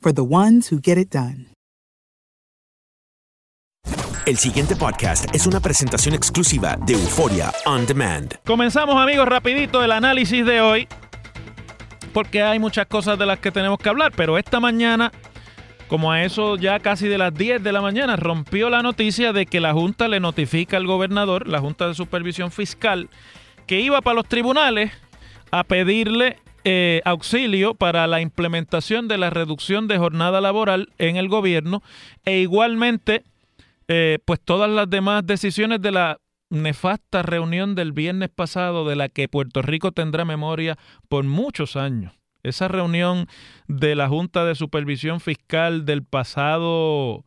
for the ones who get it done. El siguiente podcast es una presentación exclusiva de Euforia On Demand. Comenzamos amigos rapidito el análisis de hoy porque hay muchas cosas de las que tenemos que hablar, pero esta mañana, como a eso ya casi de las 10 de la mañana, rompió la noticia de que la Junta le notifica al gobernador, la Junta de Supervisión Fiscal, que iba para los tribunales a pedirle eh, auxilio para la implementación de la reducción de jornada laboral en el gobierno e igualmente eh, pues todas las demás decisiones de la nefasta reunión del viernes pasado de la que Puerto Rico tendrá memoria por muchos años. Esa reunión de la Junta de Supervisión Fiscal del pasado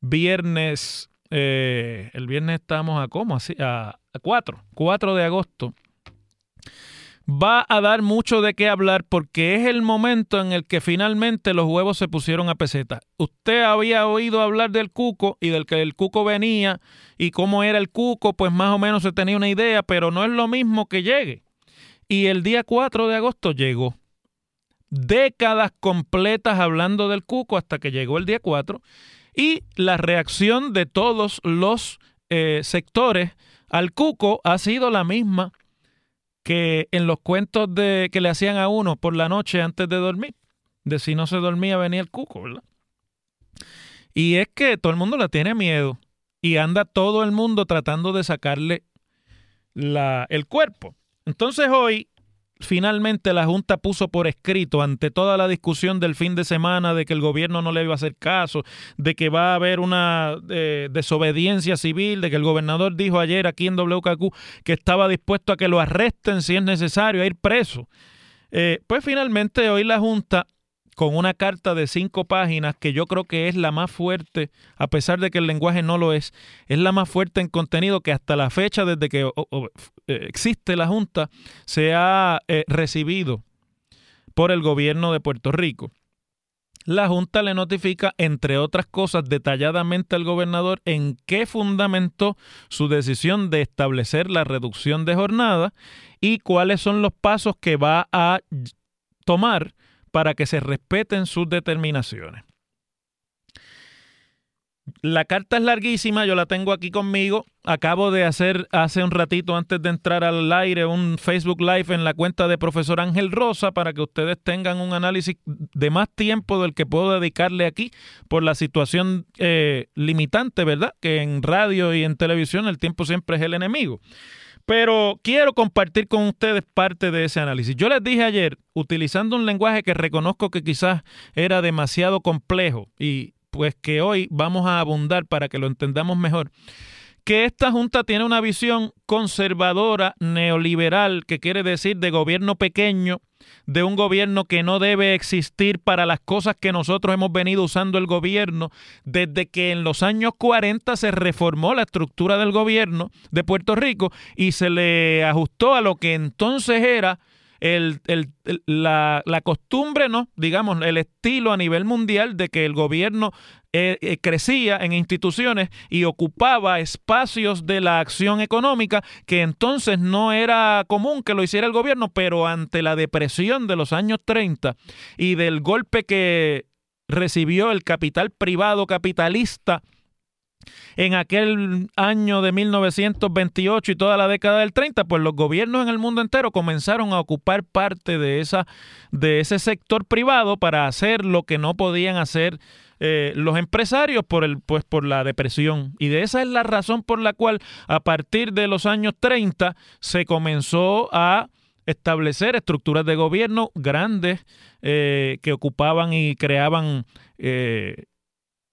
viernes, eh, el viernes estamos a cómo, a, a 4, 4 de agosto, va a dar mucho de qué hablar porque es el momento en el que finalmente los huevos se pusieron a peseta. Usted había oído hablar del cuco y del que el cuco venía y cómo era el cuco, pues más o menos se tenía una idea, pero no es lo mismo que llegue. Y el día 4 de agosto llegó. Décadas completas hablando del cuco hasta que llegó el día 4 y la reacción de todos los eh, sectores al cuco ha sido la misma que en los cuentos de, que le hacían a uno por la noche antes de dormir, de si no se dormía venía el cuco, ¿verdad? Y es que todo el mundo le tiene miedo y anda todo el mundo tratando de sacarle la, el cuerpo. Entonces hoy finalmente la Junta puso por escrito ante toda la discusión del fin de semana de que el gobierno no le iba a hacer caso, de que va a haber una eh, desobediencia civil, de que el gobernador dijo ayer aquí en WKQ que estaba dispuesto a que lo arresten si es necesario, a ir preso. Eh, pues finalmente hoy la Junta con una carta de cinco páginas que yo creo que es la más fuerte, a pesar de que el lenguaje no lo es, es la más fuerte en contenido que hasta la fecha, desde que existe la Junta, se ha eh, recibido por el gobierno de Puerto Rico. La Junta le notifica, entre otras cosas, detalladamente al gobernador en qué fundamentó su decisión de establecer la reducción de jornada y cuáles son los pasos que va a tomar para que se respeten sus determinaciones. La carta es larguísima, yo la tengo aquí conmigo. Acabo de hacer hace un ratito antes de entrar al aire un Facebook Live en la cuenta de profesor Ángel Rosa para que ustedes tengan un análisis de más tiempo del que puedo dedicarle aquí por la situación eh, limitante, ¿verdad? Que en radio y en televisión el tiempo siempre es el enemigo. Pero quiero compartir con ustedes parte de ese análisis. Yo les dije ayer, utilizando un lenguaje que reconozco que quizás era demasiado complejo y pues que hoy vamos a abundar para que lo entendamos mejor que esta Junta tiene una visión conservadora, neoliberal, que quiere decir de gobierno pequeño, de un gobierno que no debe existir para las cosas que nosotros hemos venido usando el gobierno desde que en los años 40 se reformó la estructura del gobierno de Puerto Rico y se le ajustó a lo que entonces era el, la, la, costumbre, ¿no? digamos, el estilo a nivel mundial de que el gobierno eh, eh, crecía en instituciones y ocupaba espacios de la acción económica que entonces no era común que lo hiciera el gobierno, pero ante la depresión de los años 30 y del golpe que recibió el capital privado capitalista en aquel año de 1928 y toda la década del 30, pues los gobiernos en el mundo entero comenzaron a ocupar parte de, esa, de ese sector privado para hacer lo que no podían hacer eh, los empresarios por, el, pues, por la depresión. Y de esa es la razón por la cual a partir de los años 30 se comenzó a establecer estructuras de gobierno grandes eh, que ocupaban y creaban eh,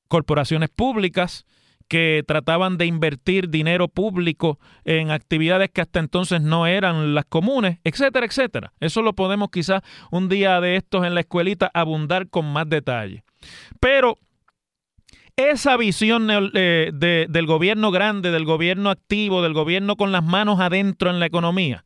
corporaciones públicas que trataban de invertir dinero público en actividades que hasta entonces no eran las comunes, etcétera, etcétera. Eso lo podemos quizás un día de estos en la escuelita abundar con más detalle. Pero esa visión eh, del gobierno grande, del gobierno activo, del gobierno con las manos adentro en la economía,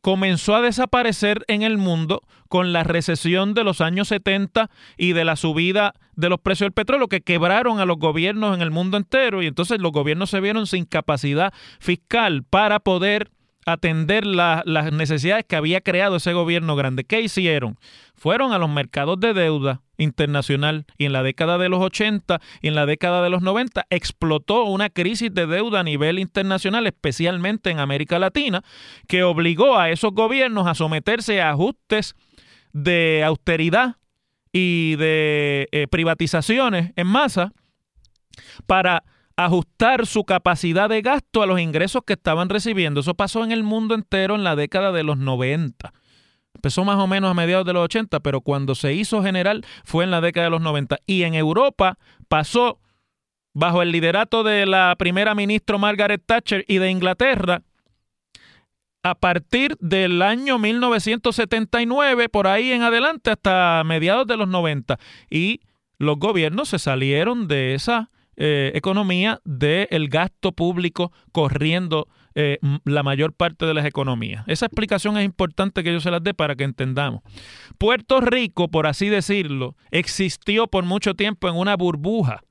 comenzó a desaparecer en el mundo con la recesión de los años 70 y de la subida de los precios del petróleo que quebraron a los gobiernos en el mundo entero y entonces los gobiernos se vieron sin capacidad fiscal para poder atender las necesidades que había creado ese gobierno grande. ¿Qué hicieron? Fueron a los mercados de deuda internacional y en la década de los 80 y en la década de los 90 explotó una crisis de deuda a nivel internacional, especialmente en América Latina, que obligó a esos gobiernos a someterse a ajustes de austeridad y de eh, privatizaciones en masa para ajustar su capacidad de gasto a los ingresos que estaban recibiendo. Eso pasó en el mundo entero en la década de los 90. Empezó más o menos a mediados de los 80, pero cuando se hizo general fue en la década de los 90. Y en Europa pasó bajo el liderato de la primera ministra Margaret Thatcher y de Inglaterra, a partir del año 1979, por ahí en adelante, hasta mediados de los 90. Y los gobiernos se salieron de esa eh, economía del gasto público corriendo eh, la mayor parte de las economías. Esa explicación es importante que yo se las dé para que entendamos. Puerto Rico, por así decirlo, existió por mucho tiempo en una burbuja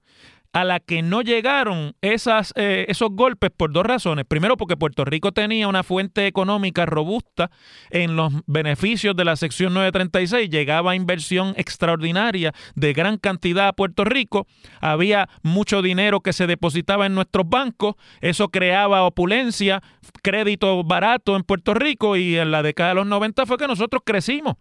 a la que no llegaron eh, esos golpes por dos razones. Primero, porque Puerto Rico tenía una fuente económica robusta en los beneficios de la sección 936, llegaba inversión extraordinaria de gran cantidad a Puerto Rico, había mucho dinero que se depositaba en nuestros bancos, eso creaba opulencia, crédito barato en Puerto Rico y en la década de los 90 fue que nosotros crecimos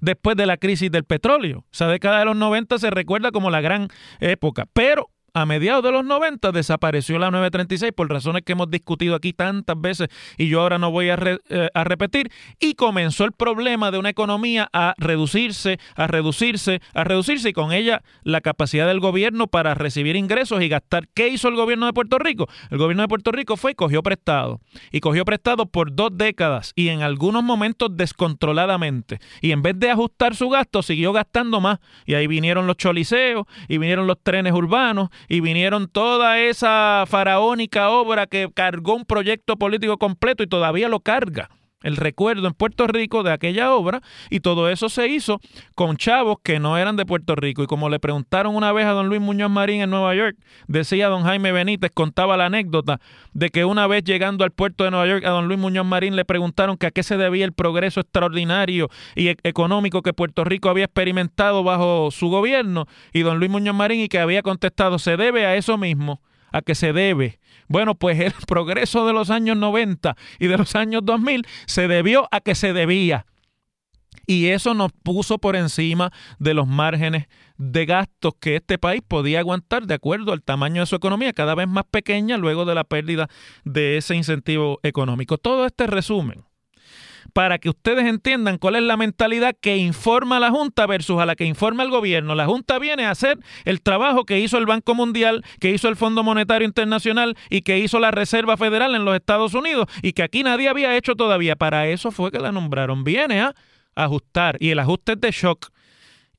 después de la crisis del petróleo. Esa década de los 90 se recuerda como la gran época, pero a mediados de los 90 desapareció la 936 por razones que hemos discutido aquí tantas veces y yo ahora no voy a, eh, a, repetir y comenzó el problema de una economía a reducirse, a reducirse, a reducirse y con ella la capacidad del gobierno para recibir ingresos y gastar. ¿Qué hizo el gobierno de Puerto Rico? El gobierno de Puerto Rico fue y cogió prestado y cogió prestado por dos décadas y en algunos momentos descontroladamente y en vez de ajustar su gasto siguió gastando más y ahí vinieron los choliseos y vinieron los trenes urbanos y vinieron toda esa faraónica obra que cargó un proyecto político completo y todavía lo carga el recuerdo en Puerto Rico de aquella obra y todo eso se hizo con chavos que no eran de Puerto Rico. Y como le preguntaron una vez a don Luis Muñoz Marín en Nueva York, decía don Jaime Benítez, contaba la anécdota de que una vez llegando al puerto de Nueva York a don Luis Muñoz Marín le preguntaron que a qué se debía el progreso extraordinario y e-, económico que Puerto Rico había experimentado bajo su gobierno y don Luis Muñoz Marín y que había contestado se debe a eso mismo a que se debe. Bueno, pues el progreso de los años 90 y de los años 2000 se debió a que se debía. Y eso nos puso por encima de los márgenes de gastos que este país podía aguantar de acuerdo al tamaño de su economía, cada vez más pequeña luego de la pérdida de ese incentivo económico. Todo este resumen para que ustedes entiendan cuál es la mentalidad que informa la Junta versus a la que informa el gobierno. La Junta viene a hacer el trabajo que hizo el Banco Mundial, que hizo el Fondo Monetario Internacional y que hizo la Reserva Federal en los Estados Unidos y que aquí nadie había hecho todavía. Para eso fue que la nombraron. Viene a ajustar y el ajuste es de shock.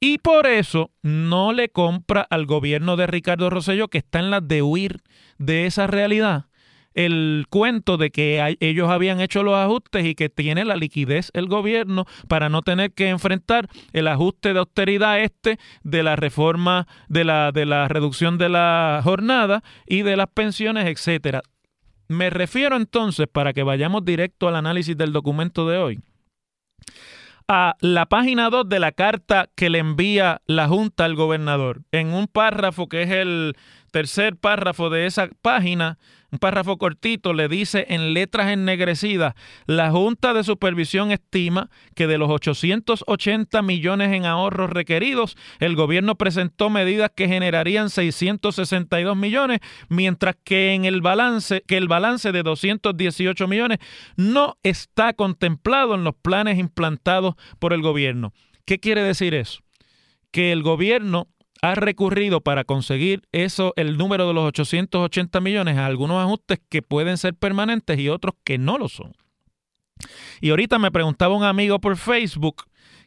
Y por eso no le compra al gobierno de Ricardo Rosselló, que está en la de huir de esa realidad, el cuento de que ellos habían hecho los ajustes y que tiene la liquidez el gobierno para no tener que enfrentar el ajuste de austeridad este de la reforma de la, de la reducción de la jornada y de las pensiones, etcétera. Me refiero entonces, para que vayamos directo al análisis del documento de hoy, a la página 2 de la carta que le envía la Junta al gobernador. En un párrafo que es el tercer párrafo de esa página, un párrafo cortito, le dice en letras ennegrecidas, la Junta de Supervisión estima que de los 880 millones en ahorros requeridos, el gobierno presentó medidas que generarían 662 millones, mientras que en el balance, que el balance de 218 millones no está contemplado en los planes implantados por el gobierno. ¿Qué quiere decir eso? Que el gobierno ha recurrido para conseguir eso, el número de los 880 millones, a algunos ajustes que pueden ser permanentes y otros que no lo son. Y ahorita me preguntaba un amigo por Facebook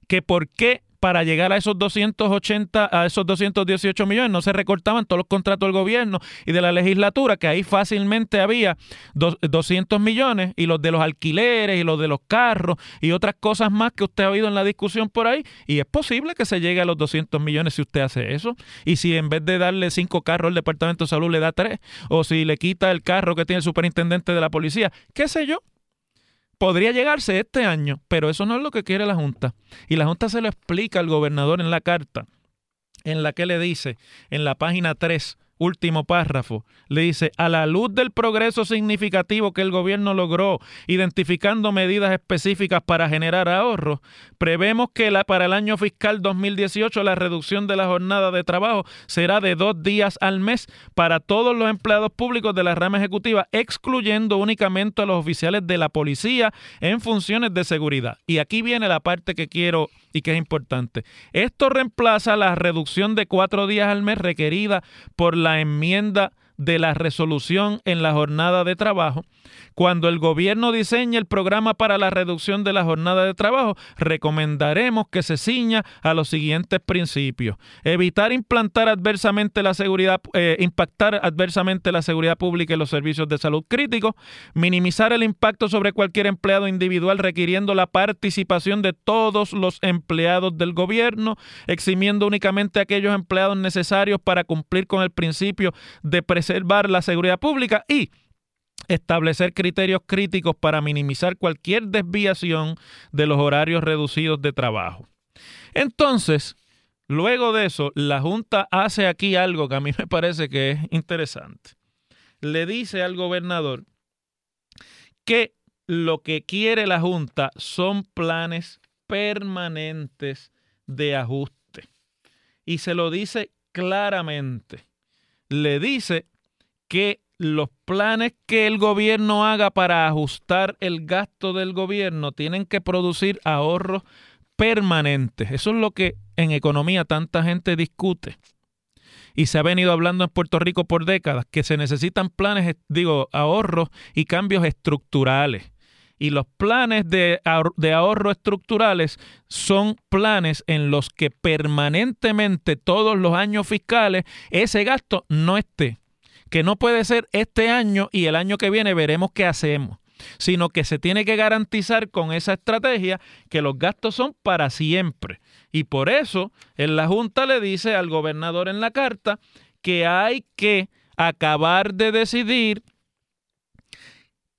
que por qué para llegar a esos 280, a esos 218 millones, no se recortaban todos los contratos del gobierno y de la legislatura, que ahí fácilmente había 200 millones, y los de los alquileres, y los de los carros, y otras cosas más que usted ha oído en la discusión por ahí, y es posible que se llegue a los 200 millones si usted hace eso, y si en vez de darle cinco carros al Departamento de Salud le da tres, o si le quita el carro que tiene el superintendente de la policía, qué sé yo, podría llegarse este año, pero eso no es lo que quiere la Junta. Y la Junta se lo explica al gobernador en la carta, en la que le dice, en la página 3, último párrafo, le dice, a la luz del progreso significativo que el gobierno logró, identificando medidas específicas para generar ahorros, prevemos que la, para el año fiscal 2018 la reducción de la jornada de trabajo será de dos días al mes para todos los empleados públicos de la rama ejecutiva, excluyendo únicamente a los oficiales de la policía en funciones de seguridad. Y aquí viene la parte que quiero y que es importante. Esto reemplaza la reducción de cuatro días al mes requerida por la enmienda de la resolución en la jornada de trabajo cuando el gobierno diseñe el programa para la reducción de la jornada de trabajo, recomendaremos que se ciña a los siguientes principios. Evitar implantar adversamente la seguridad, eh, impactar adversamente la seguridad pública y los servicios de salud críticos, minimizar el impacto sobre cualquier empleado individual requiriendo la participación de todos los empleados del gobierno, eximiendo únicamente aquellos empleados necesarios para cumplir con el principio de preservar la seguridad pública y establecer criterios críticos para minimizar cualquier desviación de los horarios reducidos de trabajo. Entonces, luego de eso, la Junta hace aquí algo que a mí me parece que es interesante. Le dice al gobernador que lo que quiere la Junta son planes permanentes de ajuste. Y se lo dice claramente. Le dice que los planes que el gobierno haga para ajustar el gasto del gobierno tienen que producir ahorros permanentes. Eso es lo que en economía tanta gente discute. Y se ha venido hablando en Puerto Rico por décadas, que se necesitan planes, digo, ahorros y cambios estructurales. Y los planes de, de ahorro estructurales son planes en los que permanentemente todos los años fiscales ese gasto no esté que no puede ser este año y el año que viene veremos qué hacemos, sino que se tiene que garantizar con esa estrategia que los gastos son para siempre. Y por eso en la Junta le dice al gobernador en la carta que hay que acabar de decidir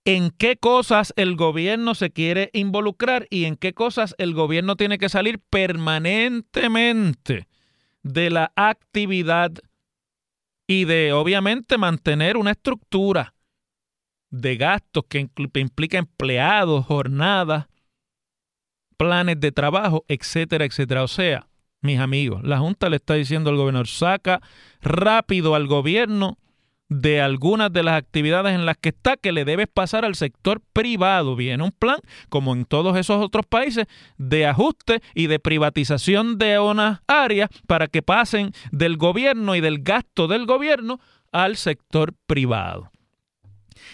en qué cosas el gobierno se quiere involucrar y en qué cosas el gobierno tiene que salir permanentemente de la actividad y de obviamente mantener una estructura de gastos que implica empleados, jornadas, planes de trabajo, etcétera, etcétera. O sea, mis amigos, la Junta le está diciendo al gobernador, saca rápido al gobierno de algunas de las actividades en las que está que le debes pasar al sector privado. Viene un plan, como en todos esos otros países, de ajuste y de privatización de unas áreas para que pasen del gobierno y del gasto del gobierno al sector privado.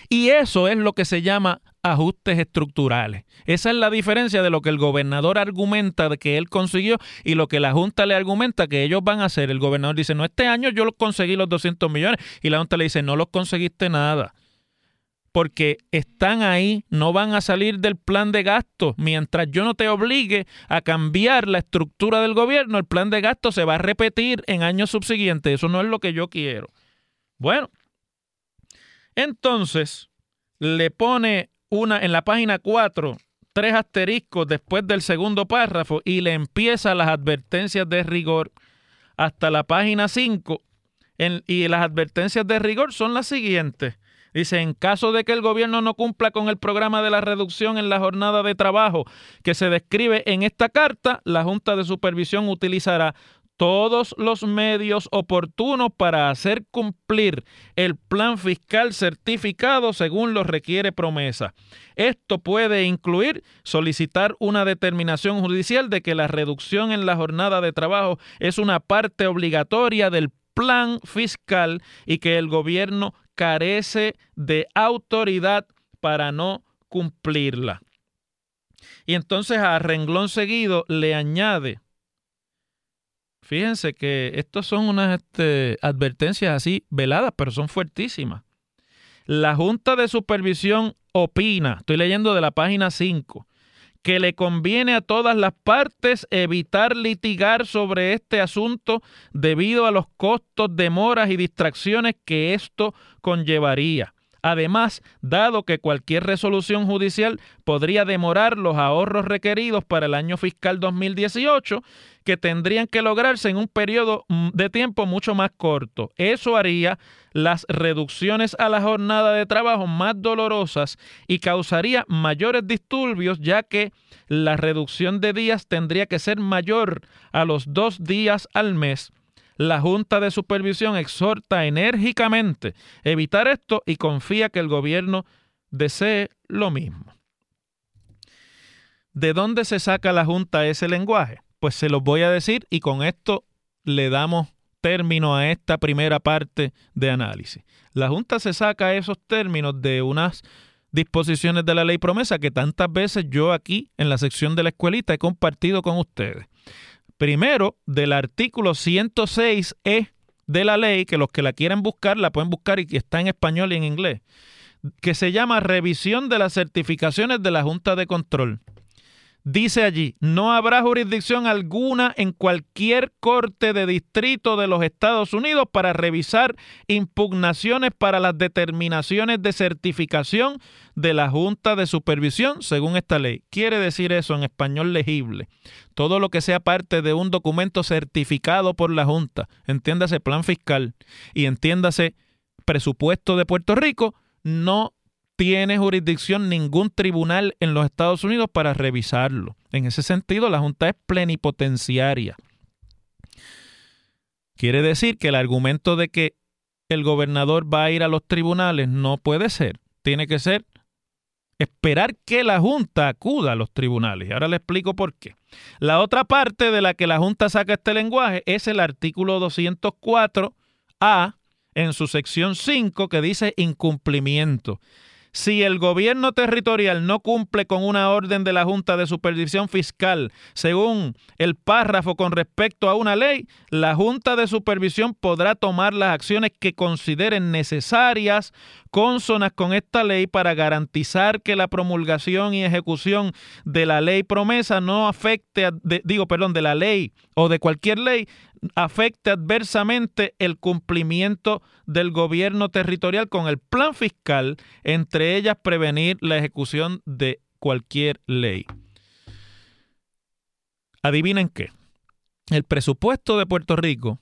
Y eso es lo que se llama ajustes estructurales. Esa es la diferencia de lo que el gobernador argumenta que él consiguió y lo que la Junta le argumenta que ellos van a hacer. El gobernador dice, no, este año yo conseguí los 200 millones y la Junta le dice, no los conseguiste nada. Porque están ahí, no van a salir del plan de gasto. Mientras yo no te obligue a cambiar la estructura del gobierno, el plan de gasto se va a repetir en años subsiguientes. Eso no es lo que yo quiero. Bueno, entonces le pone una en la página 4 tres asteriscos después del segundo párrafo y le empieza las advertencias de rigor hasta la página 5. y las advertencias de rigor son las siguientes. Dice, en caso de que el gobierno no cumpla con el programa de la reducción en la jornada de trabajo que se describe en esta carta, la Junta de Supervisión utilizará todos los medios oportunos para hacer cumplir el plan fiscal certificado según lo requiere promesa. Esto puede incluir solicitar una determinación judicial de que la reducción en la jornada de trabajo es una parte obligatoria del plan fiscal y que el gobierno carece de autoridad para no cumplirla. Y entonces a renglón seguido le añade Fíjense que estos son unas este, advertencias así veladas, pero son fuertísimas. La Junta de Supervisión opina, estoy leyendo de la página 5, que le conviene a todas las partes evitar litigar sobre este asunto debido a los costos, demoras y distracciones que esto conllevaría. Además, dado que cualquier resolución judicial podría demorar los ahorros requeridos para el año fiscal 2018, que tendrían que lograrse en un periodo mm, de tiempo mucho más corto. Eso haría las reducciones a la jornada de trabajo más dolorosas y causaría mayores disturbios, ya que la reducción de días tendría que ser mayor a los dos días al mes la Junta de Supervisión exhorta enérgicamente evitar esto y confía que el gobierno desee lo mismo. ¿De dónde se saca la Junta ese lenguaje? Pues se los voy a decir y con esto le damos término a esta primera parte de análisis. La Junta se saca esos términos de unas disposiciones de la ley promesa que tantas veces yo aquí en la sección de la escuelita he compartido con ustedes. Primero, del artículo 106E de la ley, que los que la quieran buscar, la pueden buscar y que está en español y en inglés, que se llama Revisión de las certificaciones de la Junta de Control. Dice allí, no habrá jurisdicción alguna en cualquier corte de distrito de los Estados Unidos para revisar impugnaciones para las determinaciones de certificación de la Junta de Supervisión según esta ley. Quiere decir eso en español legible. Todo lo que sea parte de un documento certificado por la Junta, entiéndase plan fiscal y entiéndase presupuesto de Puerto Rico, no tiene jurisdicción ningún tribunal en los Estados Unidos para revisarlo. En ese sentido, la Junta es plenipotenciaria. Quiere decir que el argumento de que el gobernador va a ir a los tribunales no puede ser. Tiene que ser esperar que la Junta acuda a los tribunales. Y ahora le explico por qué. La otra parte de la que la Junta saca este lenguaje es el artículo 204A en su sección 5 que dice incumplimiento. Si el gobierno territorial no cumple con una orden de la Junta de Supervisión Fiscal según el párrafo con respecto a una ley, la Junta de Supervisión podrá tomar las acciones que consideren necesarias consonas con esta ley para garantizar que la promulgación y ejecución de la ley promesa no afecte, digo, perdón, de la ley o de cualquier ley afecte adversamente el cumplimiento del gobierno territorial con el plan fiscal, entre ellas prevenir la ejecución de cualquier ley. Adivinen qué. El presupuesto de Puerto Rico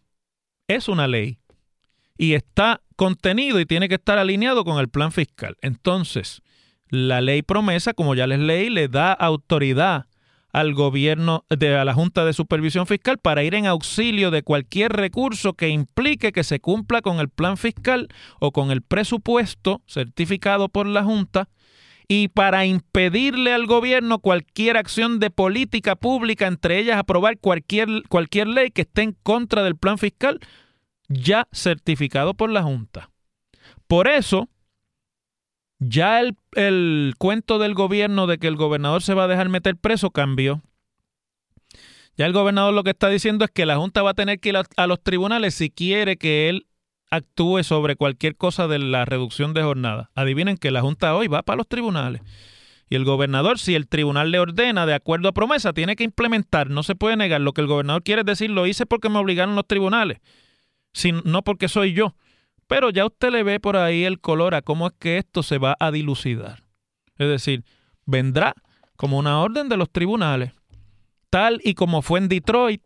es una ley y está contenido y tiene que estar alineado con el plan fiscal. Entonces, la ley promesa, como ya les leí, le da autoridad al gobierno, de, a la Junta de Supervisión Fiscal para ir en auxilio de cualquier recurso que implique que se cumpla con el plan fiscal o con el presupuesto certificado por la Junta y para impedirle al gobierno cualquier acción de política pública, entre ellas aprobar cualquier, cualquier ley que esté en contra del plan fiscal ya certificado por la Junta. Por eso, ya el, el, cuento del gobierno de que el gobernador se va a dejar meter preso cambió. Ya el gobernador lo que está diciendo es que la Junta va a tener que ir a, los tribunales si quiere que él actúe sobre cualquier cosa de la reducción de jornada. Adivinen que la Junta hoy va para los tribunales. Y el gobernador, si el tribunal le ordena de acuerdo a promesa, tiene que implementar. No se puede negar. Lo que el gobernador quiere decir, lo hice porque me obligaron los tribunales, no porque soy yo. Pero ya usted le ve por ahí el color a cómo es que esto se va a dilucidar. Es decir, vendrá como una orden de los tribunales, tal y como fue en Detroit,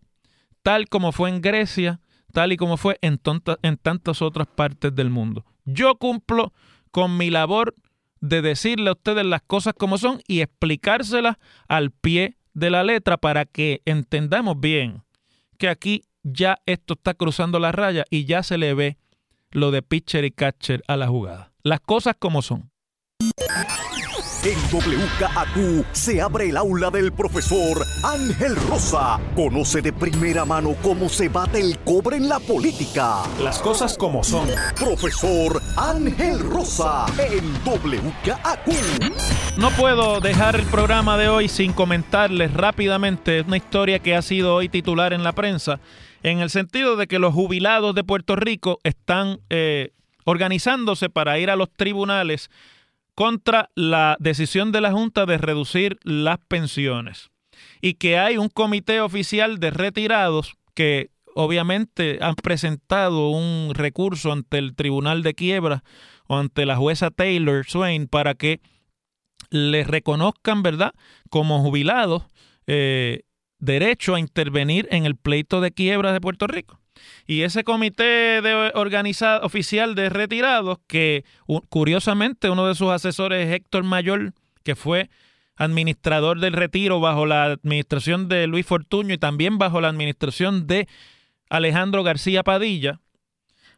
tal como fue en Grecia, tal y como fue en, en tantas otras partes del mundo. Yo cumplo con mi labor de decirle a ustedes las cosas como son y explicárselas al pie de la letra para que entendamos bien que aquí ya esto está cruzando la raya y ya se le ve lo de pitcher y catcher a la jugada. Las cosas como son. En WKAQ se abre el aula del profesor Ángel Rosa. Conoce de primera mano cómo se bate el cobre en la política. Las cosas como son. Profesor Ángel Rosa en WKAQ. No puedo dejar el programa de hoy sin comentarles rápidamente una historia que ha sido hoy titular en la prensa, en el sentido de que los jubilados de Puerto Rico están eh, organizándose para ir a los tribunales contra la decisión de la Junta de reducir las pensiones y que hay un comité oficial de retirados que obviamente han presentado un recurso ante el Tribunal de Quiebra o ante la jueza Taylor Swain para que les reconozcan, ¿verdad?, como jubilados eh, derecho a intervenir en el pleito de quiebra de Puerto Rico. Y ese comité de organizado, oficial de retirados, que curiosamente uno de sus asesores es Héctor Mayor, que fue administrador del retiro bajo la administración de Luis Fortuño y también bajo la administración de Alejandro García Padilla,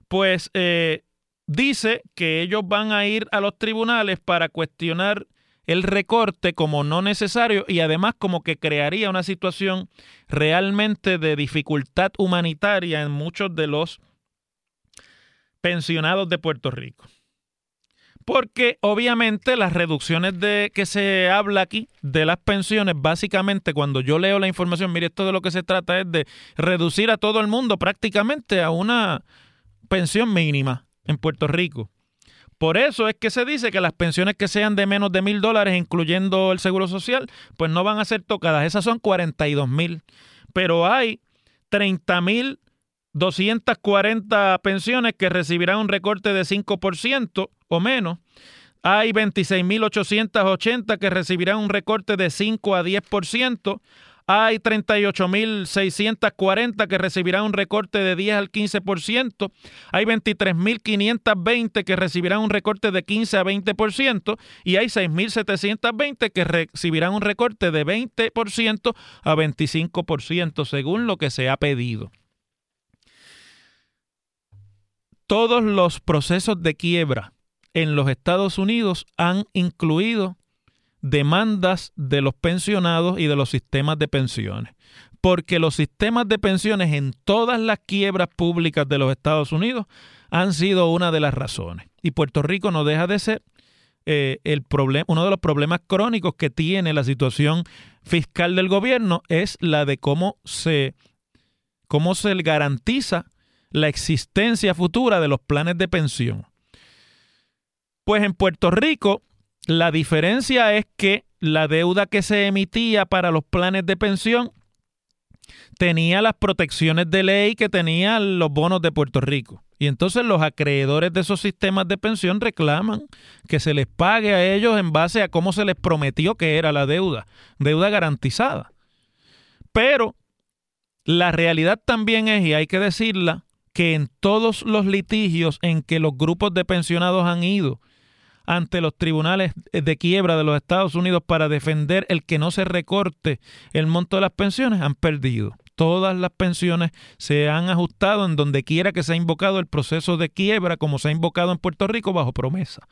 pues eh, dice que ellos van a ir a los tribunales para cuestionar el recorte como no necesario y además como que crearía una situación realmente de dificultad humanitaria en muchos de los pensionados de Puerto Rico. Porque obviamente las reducciones de que se habla aquí de las pensiones, básicamente cuando yo leo la información, mire, esto de lo que se trata es de reducir a todo el mundo prácticamente a una pensión mínima en Puerto Rico. Por eso es que se dice que las pensiones que sean de menos de mil dólares, incluyendo el seguro social, pues no van a ser tocadas. Esas son 42 mil. Pero hay 30 mil 240 pensiones que recibirán un recorte de 5% o menos. Hay 26.880 que recibirán un recorte de 5 a 10%. Hay 38.640 que recibirán un recorte de 10 al 15%. Hay 23.520 que recibirán un recorte de 15 a 20%. Y hay 6.720 que recibirán un recorte de 20% a 25%, según lo que se ha pedido. Todos los procesos de quiebra en los Estados Unidos han incluido demandas de los pensionados y de los sistemas de pensiones. Porque los sistemas de pensiones en todas las quiebras públicas de los Estados Unidos han sido una de las razones. Y Puerto Rico no deja de ser eh, el uno de los problemas crónicos que tiene la situación fiscal del gobierno es la de cómo se, cómo se garantiza la existencia futura de los planes de pensión. Pues en Puerto Rico la diferencia es que la deuda que se emitía para los planes de pensión tenía las protecciones de ley que tenían los bonos de Puerto Rico. Y entonces los acreedores de esos sistemas de pensión reclaman que se les pague a ellos en base a cómo se les prometió que era la deuda, deuda garantizada. Pero la realidad también es, y hay que decirla, que en todos los litigios en que los grupos de pensionados han ido ante los tribunales de quiebra de los Estados Unidos para defender el que no se recorte el monto de las pensiones han perdido. Todas las pensiones se han ajustado en donde quiera que se ha invocado el proceso de quiebra, como se ha invocado en Puerto Rico, bajo promesa.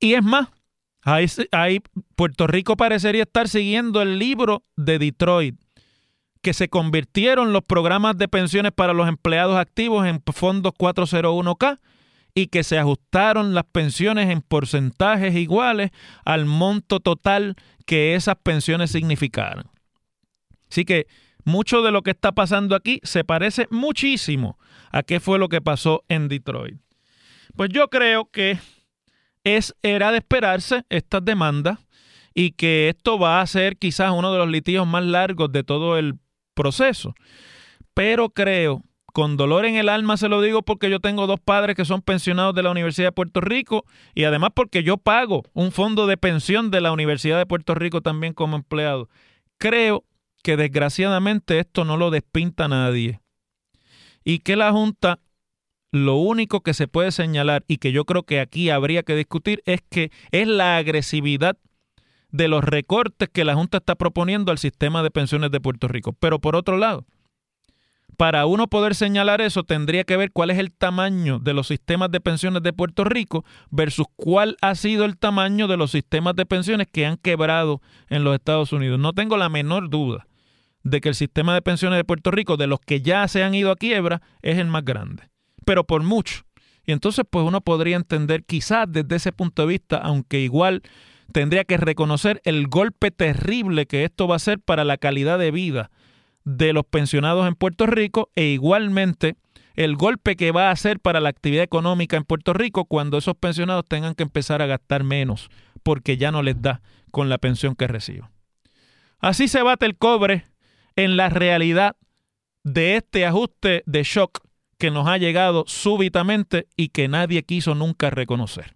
Y es más, ahí, Puerto Rico parecería estar siguiendo el libro de Detroit, que se convirtieron los programas de pensiones para los empleados activos en fondos 401k y que se ajustaron las pensiones en porcentajes iguales al monto total que esas pensiones significaran. Así que mucho de lo que está pasando aquí se parece muchísimo a qué fue lo que pasó en Detroit. Pues yo creo que es, era de esperarse estas demandas y que esto va a ser quizás uno de los litigios más largos de todo el proceso. Pero creo con dolor en el alma se lo digo porque yo tengo dos padres que son pensionados de la Universidad de Puerto Rico y además porque yo pago un fondo de pensión de la Universidad de Puerto Rico también como empleado. Creo que desgraciadamente esto no lo despinta nadie y que la Junta lo único que se puede señalar y que yo creo que aquí habría que discutir es que es la agresividad de los recortes que la Junta está proponiendo al sistema de pensiones de Puerto Rico. Pero por otro lado, para uno poder señalar eso, tendría que ver cuál es el tamaño de los sistemas de pensiones de Puerto Rico versus cuál ha sido el tamaño de los sistemas de pensiones que han quebrado en los Estados Unidos. No tengo la menor duda de que el sistema de pensiones de Puerto Rico, de los que ya se han ido a quiebra, es el más grande, pero por mucho. Y entonces, pues uno podría entender quizás desde ese punto de vista, aunque igual tendría que reconocer el golpe terrible que esto va a ser para la calidad de vida de los pensionados en Puerto Rico e igualmente el golpe que va a hacer para la actividad económica en Puerto Rico cuando esos pensionados tengan que empezar a gastar menos porque ya no les da con la pensión que reciben. Así se bate el cobre en la realidad de este ajuste de shock que nos ha llegado súbitamente y que nadie quiso nunca reconocer.